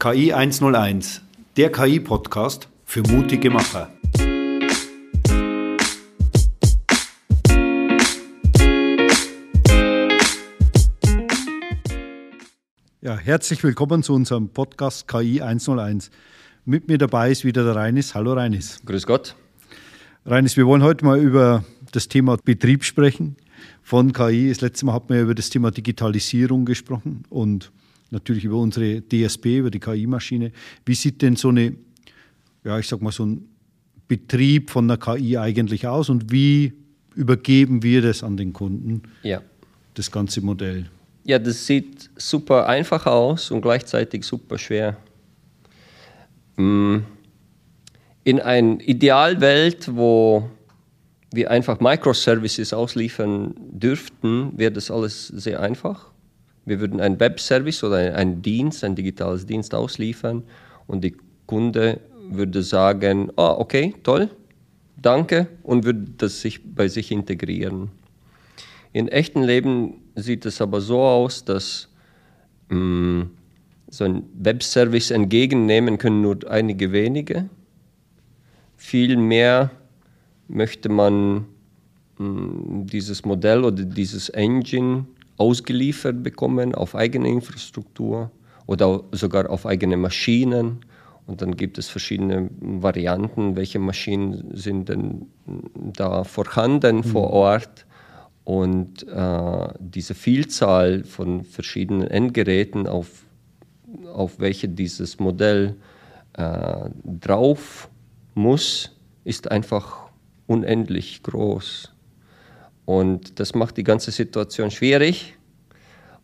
KI 101, der KI-Podcast für mutige Macher. Ja, herzlich willkommen zu unserem Podcast KI 101. Mit mir dabei ist wieder der Reinis. Hallo Reinis. Grüß Gott. Reinis, wir wollen heute mal über das Thema Betrieb sprechen von KI. Das letzte Mal hatten wir über das Thema Digitalisierung gesprochen und natürlich über unsere DSP, über die KI-Maschine. Wie sieht denn so eine, ja, ich sag mal, so ein Betrieb von der KI eigentlich aus und wie übergeben wir das an den Kunden, ja. das ganze Modell? Ja, das sieht super einfach aus und gleichzeitig super schwer. Mm. In einer Idealwelt, wo wir einfach Microservices ausliefern dürften, wäre das alles sehr einfach. Wir würden einen Webservice oder einen Dienst, ein digitales Dienst ausliefern und die Kunde würde sagen, oh, okay, toll, danke und würde das sich bei sich integrieren. In echten Leben sieht es aber so aus, dass mh, mm, so ein Webservice entgegennehmen können nur einige wenige. Viel mehr möchte man mh, mm, dieses Modell oder dieses Engine ausgeliefert bekommen auf eigene Infrastruktur oder sogar auf eigene Maschinen. Und dann gibt es verschiedene Varianten, welche Maschinen sind denn da vorhanden mhm. vor Ort. Und äh, diese Vielzahl von verschiedenen Endgeräten, auf, auf welche dieses Modell äh, drauf muss, ist einfach unendlich groß. Und das macht die ganze Situation schwierig.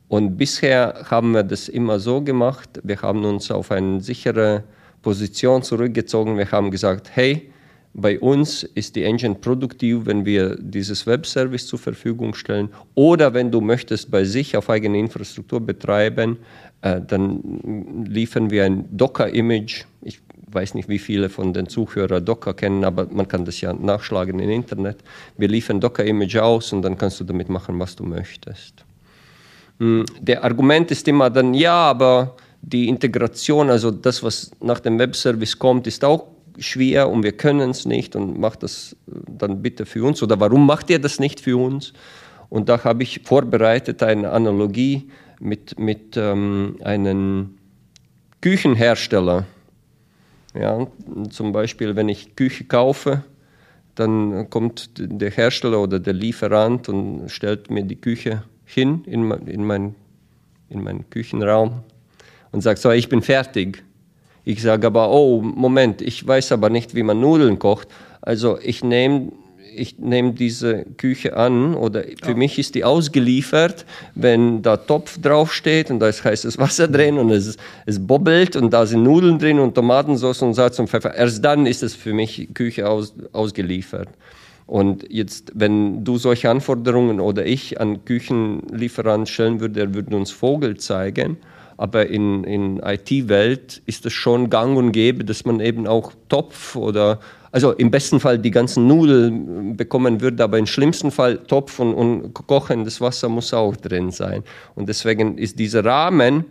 Und bisher haben wir das immer so gemacht, wir haben uns auf eine sichere Position zurückgezogen. Wir haben gesagt, hey, bei uns ist die Engine produktiv, wenn wir dieses Webservice zur Verfügung stellen. Oder wenn du möchtest bei sich auf eigene Infrastruktur betreiben, äh, dann liefern wir ein Docker-Image. Ich weiß nicht, wie viele von den Zuhörern Docker kennen, aber man kann das ja nachschlagen im Internet. Wir liefern Docker-Image aus und dann kannst du damit machen, was du möchtest. Hm, der Argument ist immer dann, ja, aber die Integration, also das, was nach dem Webservice kommt, ist auch schwer und wir können es nicht und macht das dann bitte für uns oder warum macht ihr das nicht für uns? Und da habe ich vorbereitet eine Analogie mit, mit ähm, einem Küchenhersteller. Ja, zum Beispiel, wenn ich Küche kaufe, dann kommt der Hersteller oder der Lieferant und stellt mir die Küche hin in, in, mein, in meinen Küchenraum und sagt, so, ich bin fertig. Ich sage aber, oh, Moment, ich weiß aber nicht, wie man Nudeln kocht. Also ich nehme ich nehme diese Küche an oder für ja. mich ist die ausgeliefert, wenn da Topf draufsteht und da ist heißes Wasser drin und es, es bobbelt und da sind Nudeln drin und Tomatensauce und Salz und Pfeffer. Erst dann ist es für mich Küche aus, ausgeliefert. Und jetzt, wenn du solche Anforderungen oder ich an Küchenlieferanten stellen würde, er würde uns Vogel zeigen. Aber in, in IT-Welt ist es schon gang und gäbe, dass man eben auch Topf oder also im besten Fall die ganzen Nudeln bekommen würde, aber im schlimmsten Fall Topf und, und kochendes Wasser muss auch drin sein. Und deswegen ist dieser Rahmen,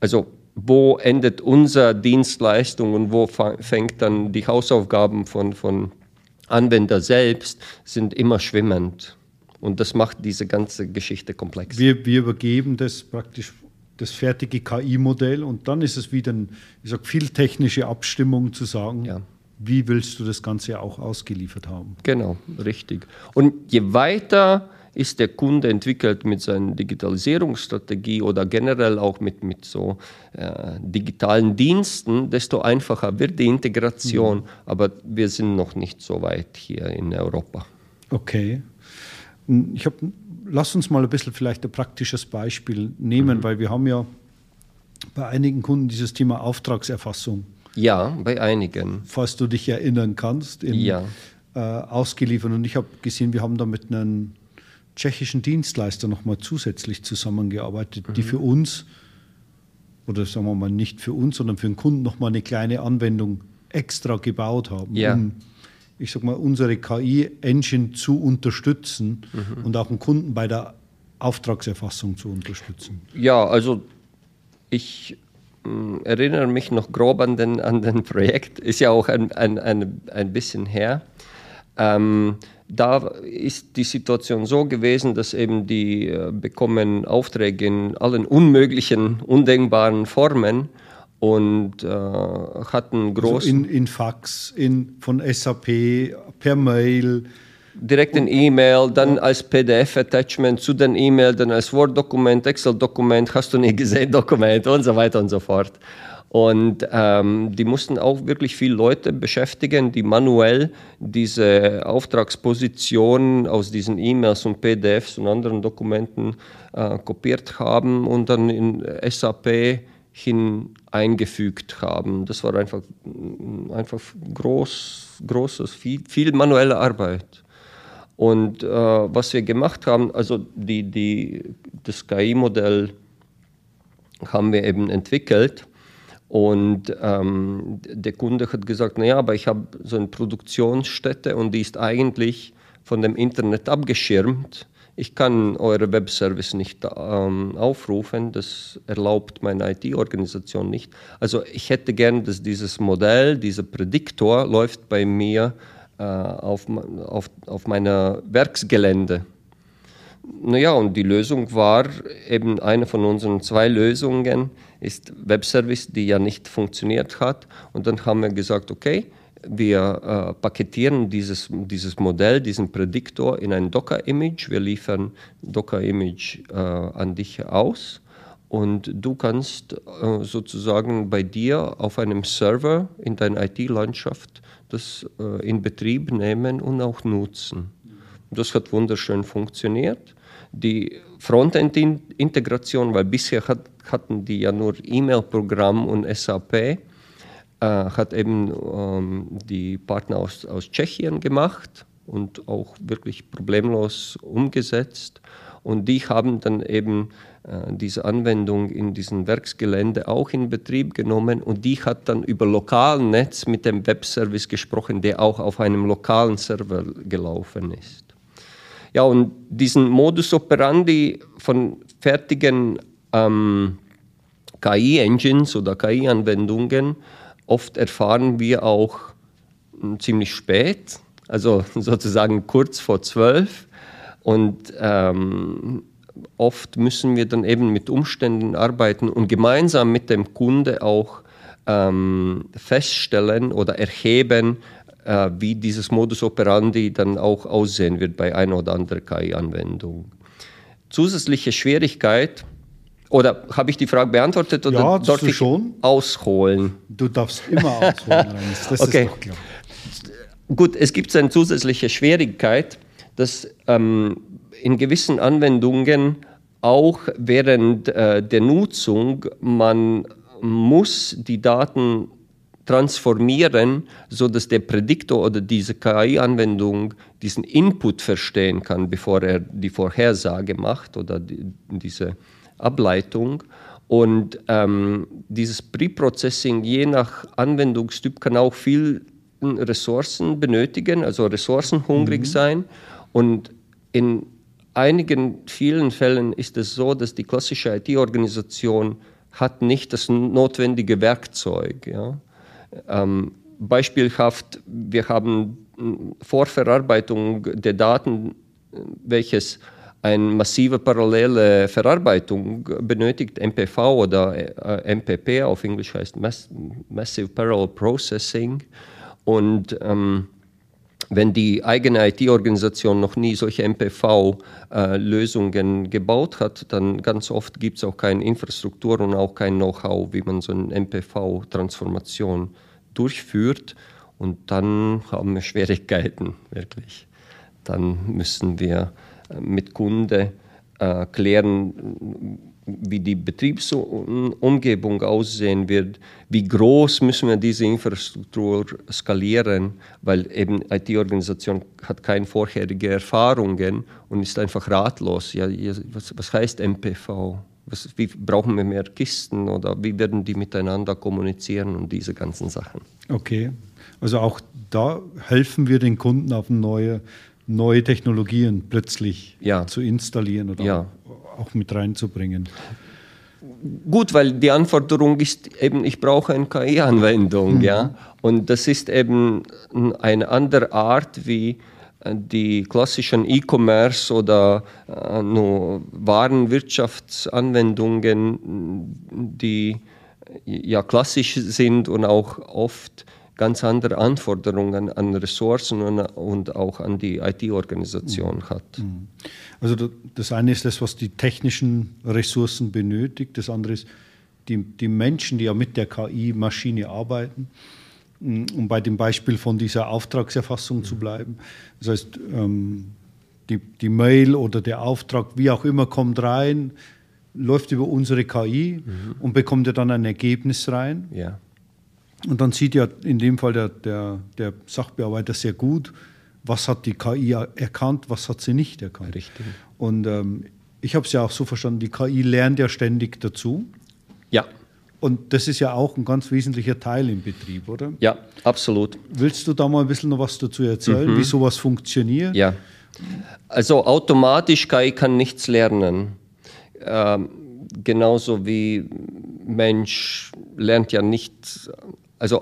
also wo endet unsere Dienstleistung und wo fängt dann die Hausaufgaben von, von Anwender selbst, sind immer schwimmend. Und das macht diese ganze Geschichte komplex. Wir, wir übergeben das praktisch das fertige KI-Modell und dann ist es wieder ein, ich sag, viel technische Abstimmung zu sagen. Ja wie willst du das Ganze auch ausgeliefert haben? Genau, richtig. Und je weiter ist der Kunde entwickelt mit seiner Digitalisierungsstrategie oder generell auch mit, mit so äh, digitalen Diensten, desto einfacher wird die Integration. Mhm. Aber wir sind noch nicht so weit hier in Europa. Okay. Ich hab, lass uns mal ein bisschen vielleicht ein praktisches Beispiel nehmen, mhm. weil wir haben ja bei einigen Kunden dieses Thema Auftragserfassung. Ja, bei einigen. Falls du dich erinnern kannst, in, ja. äh, ausgeliefert. Und ich habe gesehen, wir haben da mit einem tschechischen Dienstleister nochmal zusätzlich zusammengearbeitet, mhm. die für uns, oder sagen wir mal nicht für uns, sondern für den Kunden nochmal eine kleine Anwendung extra gebaut haben, ja. um, ich sag mal, unsere KI-Engine zu unterstützen mhm. und auch den Kunden bei der Auftragserfassung zu unterstützen. Ja, also ich erinnere mich noch grob an den, an den Projekt, ist ja auch ein, ein, ein, ein bisschen her. Ähm, da ist die Situation so gewesen, dass eben die äh, bekommen Aufträge in allen unmöglichen, undenkbaren Formen und äh, hatten groß also in, in Fax, in, von SAP, per Mail. Direkt in E-Mail, dann als PDF-Attachment zu den E-Mail, dann als Word-Dokument, Excel-Dokument, hast du nie gesehen, Dokument und so weiter und so fort. Und ähm, die mussten auch wirklich viele Leute beschäftigen, die manuell diese Auftragspositionen aus diesen E-Mails und PDFs und anderen Dokumenten äh, kopiert haben und dann in SAP hin eingefügt haben. Das war einfach, einfach groß, großes, viel, viel manuelle Arbeit. Und äh, was wir gemacht haben, also die, die, das KI-Modell haben wir eben entwickelt und ähm, der Kunde hat gesagt, naja, aber ich habe so eine Produktionsstätte und die ist eigentlich von dem Internet abgeschirmt. Ich kann eure Webservice nicht ähm, aufrufen, das erlaubt meine IT-Organisation nicht. Also ich hätte gern, dass dieses Modell, dieser Prädiktor läuft bei mir auf, auf, auf meiner Werksgelände. Naja, und die Lösung war eben eine von unseren zwei Lösungen, ist Webservice, die ja nicht funktioniert hat. Und dann haben wir gesagt, okay, wir äh, paketieren dieses, dieses Modell, diesen Prädiktor in ein Docker-Image. Wir liefern Docker-Image äh, an dich aus und du kannst äh, sozusagen bei dir auf einem Server in deiner IT-Landschaft das äh, in Betrieb nehmen und auch nutzen. Das hat wunderschön funktioniert. Die Frontend-Integration, weil bisher hat, hatten die ja nur E-Mail-Programm und SAP, äh, hat eben ähm, die Partner aus, aus Tschechien gemacht und auch wirklich problemlos umgesetzt. Und die haben dann eben äh, diese Anwendung in diesem Werksgelände auch in Betrieb genommen und die hat dann über lokalen Netz mit dem Webservice gesprochen, der auch auf einem lokalen Server gelaufen ist. Ja, und diesen Modus operandi von fertigen ähm, KI-Engines oder KI-Anwendungen, oft erfahren wir auch hm, ziemlich spät, also sozusagen kurz vor zwölf. Und ähm, oft müssen wir dann eben mit Umständen arbeiten und gemeinsam mit dem Kunde auch ähm, feststellen oder erheben, äh, wie dieses Modus operandi dann auch aussehen wird bei einer oder anderen KI-Anwendung. Zusätzliche Schwierigkeit, oder habe ich die Frage beantwortet oder ja, darf ich schon. ausholen? Du darfst immer ausholen, das okay. ist doch klar. Gut, es gibt eine zusätzliche Schwierigkeit, dass ähm, in gewissen Anwendungen auch während äh, der Nutzung man muss die Daten transformieren, sodass der Prädiktor oder diese KI-Anwendung diesen Input verstehen kann, bevor er die Vorhersage macht oder die, diese Ableitung. Und ähm, dieses Pre-Processing je nach Anwendungstyp kann auch viel Ressourcen benötigen, also ressourcenhungrig mhm. sein. Und in einigen vielen Fällen ist es so, dass die klassische IT-Organisation hat nicht das notwendige Werkzeug. Ja? Ähm, beispielhaft, wir haben Vorverarbeitung der Daten, welches eine massive parallele Verarbeitung benötigt, MPV oder äh, MPP auf Englisch heißt Massive Parallel Processing. Und ähm, wenn die eigene IT-Organisation noch nie solche MPV-Lösungen äh, gebaut hat, dann ganz oft gibt es auch keine Infrastruktur und auch kein Know-how, wie man so eine MPV-Transformation durchführt. Und dann haben wir Schwierigkeiten, wirklich. Dann müssen wir äh, mit Kunden äh, klären, wie die Betriebsumgebung aussehen wird, wie groß müssen wir diese Infrastruktur skalieren, weil eben IT-Organisation hat keine vorherige Erfahrungen und ist einfach ratlos. Ja, was, was heißt MPV? Was, wie brauchen wir mehr Kisten oder wie werden die miteinander kommunizieren und diese ganzen Sachen? Okay, also auch da helfen wir den Kunden auf neue, neue Technologien plötzlich ja. zu installieren oder ja auch mit reinzubringen. gut, weil die Anforderung ist eben, ich brauche eine KI-Anwendung, mhm. ja. Und das ist eben eine andere Art wie äh, die klassischen E-Commerce oder äh, nur Warenwirtschaftsanwendungen, die ja klassisch sind und auch oft ganz andere Anforderungen an Ressourcen und, auch an die IT-Organisation mhm. hat. Mhm. Also das eine ist das, was die technischen Ressourcen benötigt, das andere ist die, die Menschen, die ja mit der KI-Maschine arbeiten. Mm, um bei dem Beispiel von dieser Auftragserfassung zu bleiben. Das heißt, ähm, die, die Mail oder der Auftrag, wie auch immer, kommt rein, läuft über unsere KI mhm. und bekommt ja dann ein Ergebnis rein. Ja. Und dann sieht ja in dem Fall der, der, der Sachbearbeiter sehr gut, was hat die KI erkannt, was hat sie nicht erkannt. Richtig. Und ähm, ich habe es ja auch so verstanden, die KI lernt ja ständig dazu. Ja. Und das ist ja auch ein ganz wesentlicher Teil im Betrieb, oder? Ja, absolut. Willst du da mal ein bisschen noch was dazu erzählen, mhm. wie sowas funktioniert? Ja. Also automatisch KI kann nichts lernen. Ähm, genauso wie Mensch lernt ja nicht, also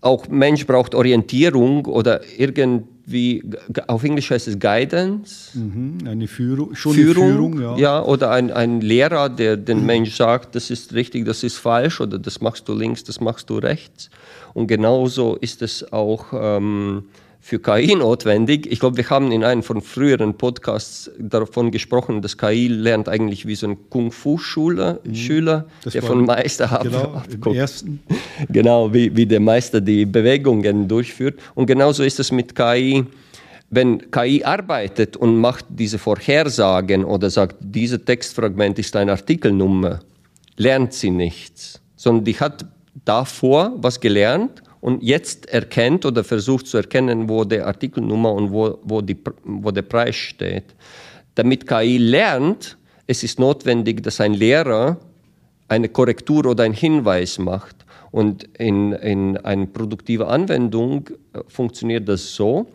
auch Mensch braucht Orientierung oder irgendwie, auf Englisch heißt es Guidance. Mhm, eine Führung, schon Führung, eine Führung, ja. ja. Oder ein, ein Lehrer, der den mhm. Mensch sagt, das ist richtig, das ist falsch oder das machst du links, das machst du rechts. Und genauso ist es auch ähm, für KI notwendig. Ich glaube, wir haben in einem von früheren Podcasts davon gesprochen, dass KI lernt eigentlich wie so ein Kung-Fu-Schüler, mhm. der von Meister ab, genau, abguckt. Ersten. Genau, wie, wie der Meister die Bewegungen durchführt. Und genauso ist es mit KI. Wenn KI arbeitet und macht diese Vorhersagen oder sagt, dieses Textfragment ist eine Artikelnummer, lernt sie nichts, sondern die hat davor was gelernt und jetzt erkennt oder versucht zu erkennen, wo die Artikelnummer und wo, wo, die, wo der Preis steht. Damit KI lernt, es ist notwendig, dass ein Lehrer eine Korrektur oder einen Hinweis macht. Und in, in einer produktiven Anwendung äh, funktioniert das so,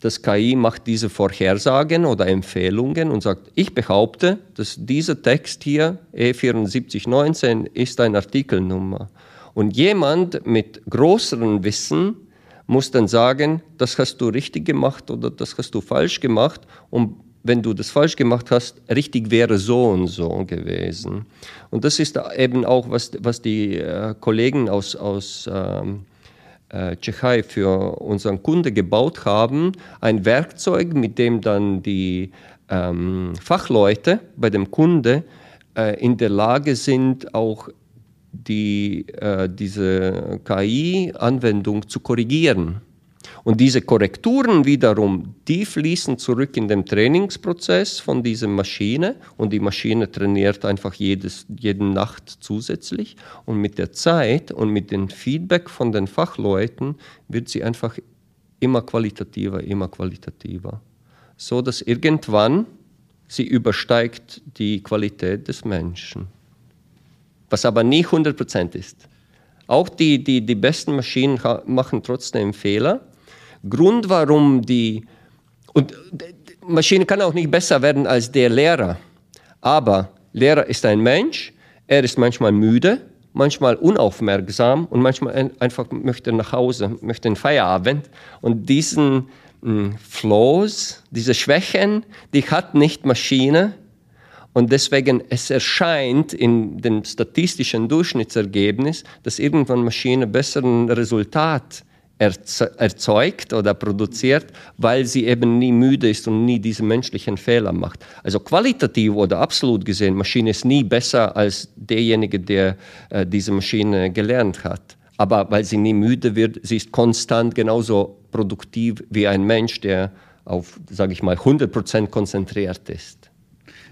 dass KI macht diese Vorhersagen oder Empfehlungen und sagt, ich behaupte, dass dieser Text hier, E7419, ist eine Artikelnummer. Und jemand mit größerem Wissen muss dann sagen, das hast du richtig gemacht oder das hast du falsch gemacht. Und wenn du das falsch gemacht hast, richtig wäre so und so gewesen. Und das ist eben auch, was, was die äh, Kollegen aus, aus ähm, äh, Tschechei für unseren Kunde gebaut haben. Ein Werkzeug, mit dem dann die ähm, Fachleute bei dem Kunde äh, in der Lage sind, auch die, äh, diese KI-Anwendung zu korrigieren. Und diese Korrekturen wiederum, die fließen zurück in den Trainingsprozess von dieser Maschine. Und die Maschine trainiert einfach jedes, jede Nacht zusätzlich. Und mit der Zeit und mit dem Feedback von den Fachleuten wird sie einfach immer qualitativer, immer qualitativer, so dass irgendwann sie übersteigt die Qualität des Menschen was aber nie 100% ist. Auch die, die, die besten Maschinen machen trotzdem Fehler. Grund, warum die, und Maschine kann auch nicht besser werden als der Lehrer, aber Lehrer ist ein Mensch, er ist manchmal müde, manchmal unaufmerksam und manchmal einfach möchte nach Hause, möchte einen Feierabend. Und diesen mh, hm, Flows, diese Schwächen, die hat nicht Maschine, und deswegen, es erscheint in dem statistischen Durchschnittsergebnis, dass irgendwann Maschine besseren Resultat erzeugt oder produziert, weil sie eben nie müde ist und nie diese menschlichen Fehler macht. Also qualitativ oder absolut gesehen, Maschine ist nie besser als derjenige, der äh, diese Maschine gelernt hat. Aber weil sie nie müde wird, sie ist konstant genauso produktiv wie ein Mensch, der auf, sage ich mal, 100% konzentriert ist.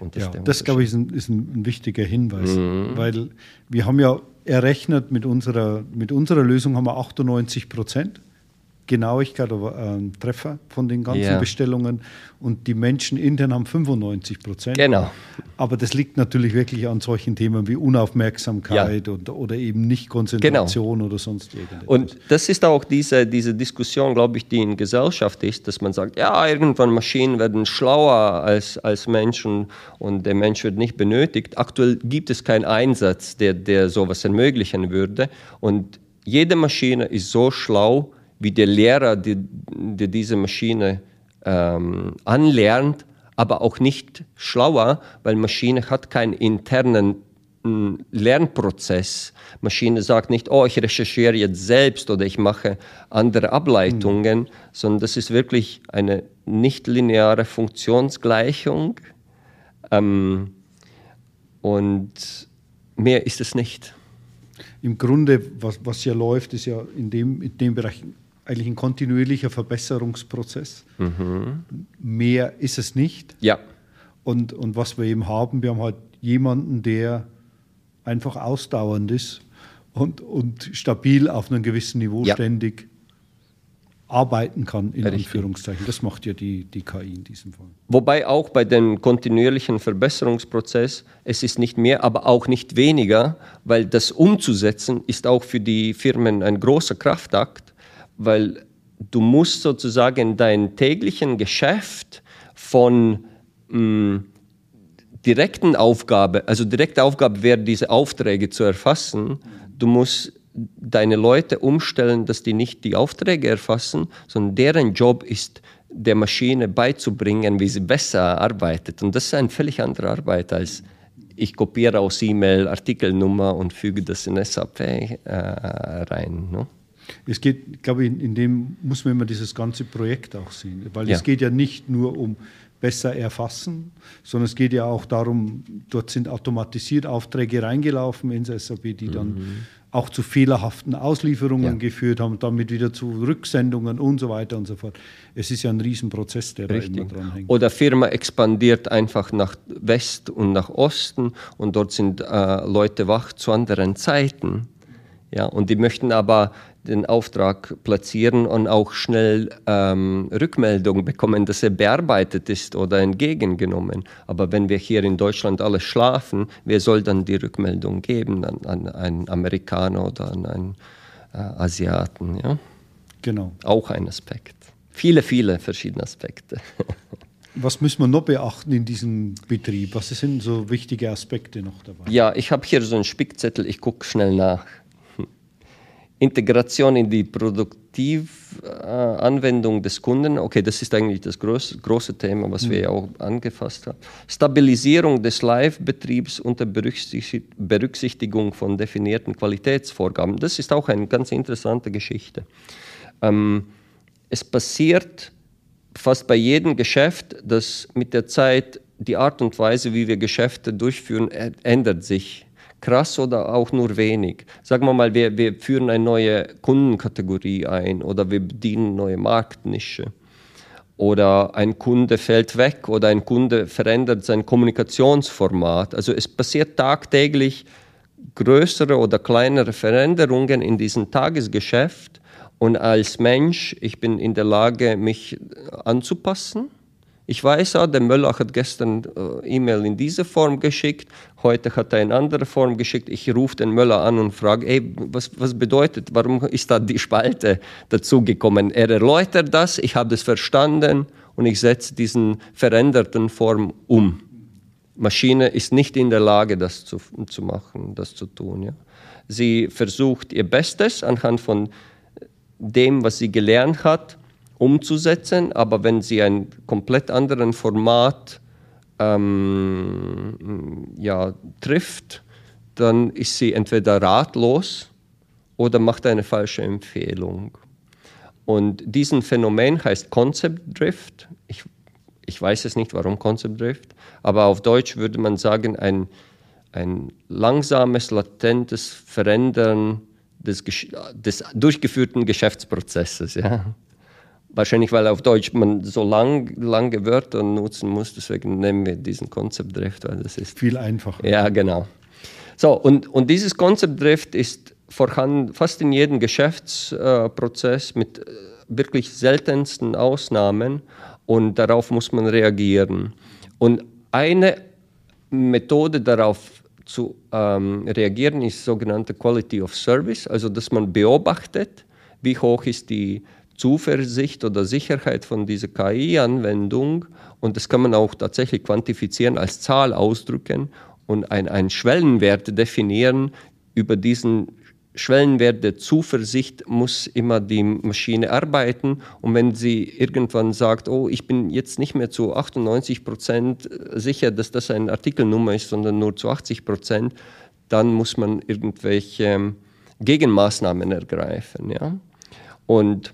Und das, ja, das glaube ich, ist ein, ist ein wichtiger Hinweis, mhm. weil wir haben ja errechnet, mit unserer, mit unserer Lösung haben wir 98 Prozent Genauigkeit oder ähm, Treffer von den ganzen Ja. Bestellungen und die Menschen intern haben 95 Prozent. Genau. Aber das liegt natürlich wirklich an solchen Themen wie Unaufmerksamkeit und, oder eben nicht Konzentration oder sonst irgendetwas. Und das ist auch diese, diese Diskussion, glaube ich, die in Gesellschaft ist, dass man sagt, ja, irgendwann Maschinen werden schlauer als, als Menschen und der Mensch wird nicht benötigt. Aktuell gibt es keinen Einsatz, der, der sowas ermöglichen würde. Und jede Maschine ist so schlau, wie der Lehrer, der, der diese Maschine ähm, anlernt, aber auch nicht schlauer, weil Maschine hat keinen internen mm, Lernprozess. Maschine sagt nicht, oh, ich recherchiere jetzt selbst oder ich mache andere Ableitungen, sondern das ist wirklich eine nichtlineare Funktionsgleichung. Ähm, und mehr ist es nicht. Im Grunde, was, was ja läuft, ist ja in dem, in dem Bereich eigentlich ein kontinuierlicher Verbesserungsprozess. Mehr ist es nicht. Ja, Und, und was wir eben haben, wir haben halt jemanden, der einfach ausdauernd ist und, und stabil auf einem gewissen Niveau Ja. ständig arbeiten kann, in Richtig. Anführungszeichen. Das macht ja die, die KI in diesem Fall. Wobei auch bei dem kontinuierlichen Verbesserungsprozess, es ist nicht mehr, aber auch nicht weniger, weil das umzusetzen ist auch für die Firmen ein großer Kraftakt, weil du musst sozusagen dein täglichen Geschäft von mh, direkten Aufgabe, also direkte Aufgabe wäre, diese Aufträge zu erfassen. Du musst deine Leute umstellen, dass die nicht die Aufträge erfassen, sondern deren Job ist, der Maschine beizubringen, wie sie besser arbeitet. Und das ist eine völlig andere Arbeit als ich kopiere aus E-Mail Artikelnummer und füge das in SAP äh, rein. Ne? Es geht, glaube ich, in, in dem muss man immer dieses ganze Projekt auch sehen, weil Ja. es geht ja nicht nur um besser erfassen, sondern es geht ja auch darum, dort sind automatisiert Aufträge reingelaufen ins SAP, die dann auch zu fehlerhaften Auslieferungen Mhm. Ja. geführt haben, damit wieder zu Rücksendungen und so weiter und so fort. Es ist ja ein Riesenprozess, der da immer Richtig. dran hängt. Oder Firma expandiert einfach nach West und nach Osten und dort sind äh, Leute wach zu anderen Zeiten. Ja, und die möchten aber den Auftrag platzieren und auch schnell ähm, Rückmeldung bekommen, dass er bearbeitet ist oder entgegengenommen. Aber wenn wir hier in Deutschland alle schlafen, wer soll dann die Rückmeldung geben an, an einen Amerikaner oder an einen äh, Asiaten? Ja? Genau. Auch ein Aspekt. Viele, viele verschiedene Aspekte. Was müssen wir noch beachten in diesem Betrieb? Was sind so wichtige Aspekte noch dabei? Ja, ich habe hier so einen Spickzettel, ich gucke schnell nach. Integration in die Produktivanwendung des Kunden, okay, das ist eigentlich das große, große Thema, was wir ja auch angefasst haben. Stabilisierung des Live-Betriebs unter Berücksichtig- Berücksichtigung von definierten Qualitätsvorgaben. Das ist auch eine ganz interessante Geschichte. Ähm, es passiert fast bei jedem Geschäft, dass mit der Zeit die Art und Weise, wie wir Geschäfte durchführen, ändert sich. Krass oder auch nur wenig. Sagen wir mal, wir, wir führen eine neue Kundenkategorie ein oder wir bedienen neue Marktnische. Oder ein Kunde fällt weg oder ein Kunde verändert sein Kommunikationsformat. Also es passiert tagtäglich größere oder kleinere Veränderungen in diesem Tagesgeschäft. Und als Mensch, ich bin in der Lage, mich anzupassen. Ich weiß auch, der Möller hat gestern äh, E-Mail in diese Form geschickt, heute hat er in andere Form geschickt. Ich rufe den Möller an und frage, ey, was, was bedeutet, warum ist da die Spalte dazugekommen? Er erläutert das, ich habe das verstanden und ich setze diesen veränderten Form um. Maschine ist nicht in der Lage, das zu, zu machen, das zu tun. Ja. Sie versucht ihr Bestes anhand von dem, was sie gelernt hat, umzusetzen, aber wenn sie ein komplett anderen Format ähm, ja, trifft, dann ist sie entweder ratlos oder macht eine falsche Empfehlung. Und diesen Phänomen heißt Concept Drift. Ich, ich weiß es nicht, warum Concept Drift, aber auf Deutsch würde man sagen, ein, ein langsames, latentes Verändern des, des durchgeführten Geschäftsprozesses. Ja. Wahrscheinlich, weil auf Deutsch man so lang, lange Wörter nutzen muss, deswegen nehmen wir diesen Concept Drift, weil das ist Viel einfacher. ja, genau. So, und, und dieses Concept Drift ist vorhanden fast in jedem Geschäftsprozess mit äh, wirklich seltensten Ausnahmen und darauf muss man reagieren. Und eine Methode darauf zu ähm, reagieren ist sogenannte Quality of Service, also dass man beobachtet, wie hoch ist die Zuversicht oder Sicherheit von dieser KI-Anwendung und das kann man auch tatsächlich quantifizieren, als Zahl ausdrücken und einen Schwellenwert definieren. Über diesen Schwellenwert der Zuversicht muss immer die Maschine arbeiten. Und wenn sie irgendwann sagt, oh, ich bin jetzt nicht mehr zu 98 Prozent sicher, dass das eine Artikelnummer ist, sondern nur zu 80 Prozent, dann muss man irgendwelche Gegenmaßnahmen ergreifen. Ja? Und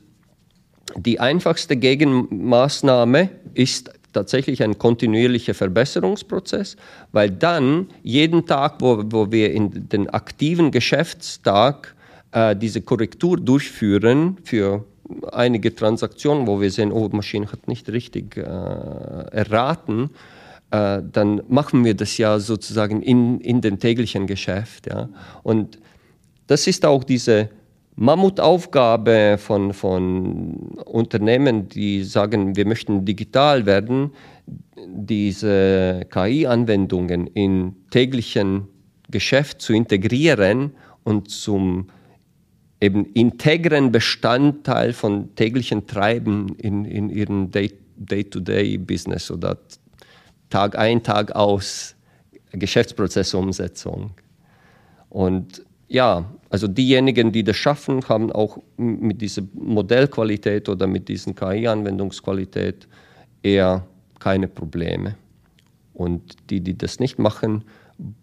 die einfachste Gegenmaßnahme ist tatsächlich ein kontinuierlicher Verbesserungsprozess, weil dann jeden Tag, wo, wo wir in den aktiven Geschäftstag äh, diese Korrektur durchführen für einige Transaktionen, wo wir sehen, oh, die Maschine hat nicht richtig äh, erraten, äh, dann machen wir das ja sozusagen in, in den täglichen Geschäft. Ja. Und das ist auch diese Mammutaufgabe von, von Unternehmen, die sagen, wir möchten digital werden, diese KI-Anwendungen in täglichen Geschäft zu integrieren und zum eben integren Bestandteil von täglichen Treiben in, in ihren Day-to-Day-Business oder Tag ein, Tag aus Geschäftsprozessumsetzung. Und ja, also diejenigen, die das schaffen, haben auch mit dieser Modellqualität oder mit dieser KI-Anwendungsqualität eher keine Probleme. Und die, die das nicht machen,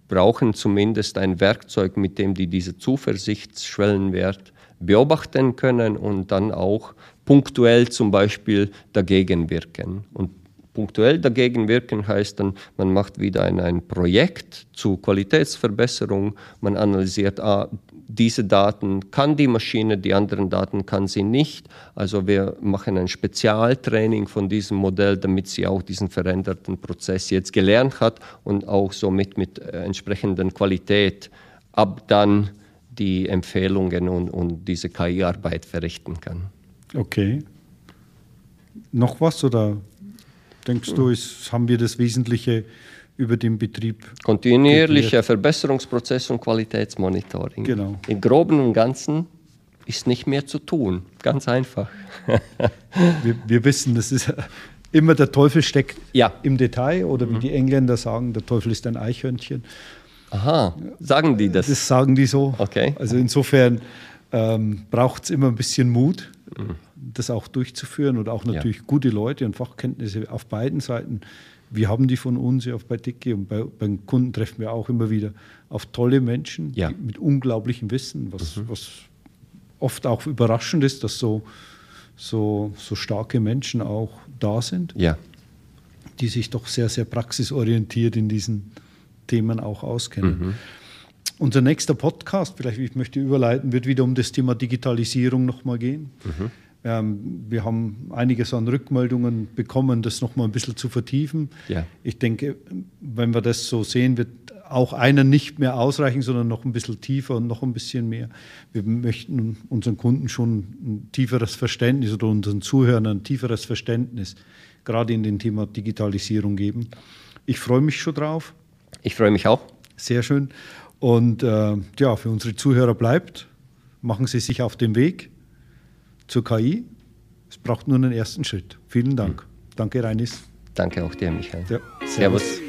brauchen zumindest ein Werkzeug, mit dem die diese Zuversichtsschwellenwert beobachten können und dann auch punktuell zum Beispiel dagegen wirken. Und punktuell dagegen wirken heißt dann, man macht wieder ein, ein Projekt zur Qualitätsverbesserung, man analysiert, ah, diese Daten kann die Maschine, die anderen Daten kann sie nicht. Also wir machen ein Spezialtraining von diesem Modell, damit sie auch diesen veränderten Prozess jetzt gelernt hat und auch somit mit äh, entsprechenden Qualität ab dann die Empfehlungen und, und diese KI-Arbeit verrichten kann. Okay. Noch was oder denkst du, ist, haben wir das Wesentliche über den Betrieb. Kontinuierlicher Verbesserungsprozess und Qualitätsmonitoring. Genau. Im Groben und Ganzen ist nicht mehr zu tun. Ganz einfach. wir, wir, wissen, das ist immer der Teufel steckt ja. im Detail oder wie mhm. die Engländer sagen, der Teufel ist ein Eichhörnchen. Aha, sagen die das? Das sagen die so. Okay. Also insofern ähm, braucht es immer ein bisschen Mut, mhm. Das auch durchzuführen und auch natürlich ja. gute Leute und Fachkenntnisse auf beiden Seiten wir haben die von uns ja bei Dicke und bei, beim Kunden treffen wir auch immer wieder auf tolle Menschen ja. mit unglaublichem Wissen, was, mhm. was oft auch überraschend ist, dass so, so, so starke Menschen auch da sind, ja. die sich doch sehr, sehr praxisorientiert in diesen Themen auch auskennen. Mhm. Unser nächster Podcast, vielleicht ich möchte überleiten, wird wieder um das Thema Digitalisierung nochmal gehen. Mhm. Ähm, wir haben einiges an Rückmeldungen bekommen, das noch mal ein bisschen zu vertiefen. Ja. Ich denke, wenn wir das so sehen, wird auch einer nicht mehr ausreichen, sondern noch ein bisschen tiefer und noch ein bisschen mehr. Wir möchten unseren Kunden schon ein tieferes Verständnis oder unseren Zuhörern ein tieferes Verständnis gerade in dem Thema Digitalisierung geben. Ich freue mich schon drauf. Ich freue mich auch. Sehr schön. Und äh, ja, für unsere Zuhörer bleibt, machen Sie sich auf den Weg zur KI. Es braucht nur einen ersten Schritt. Vielen Dank. Mhm. Danke, Reinis. Danke auch dir, Michael. Ja, servus. servus.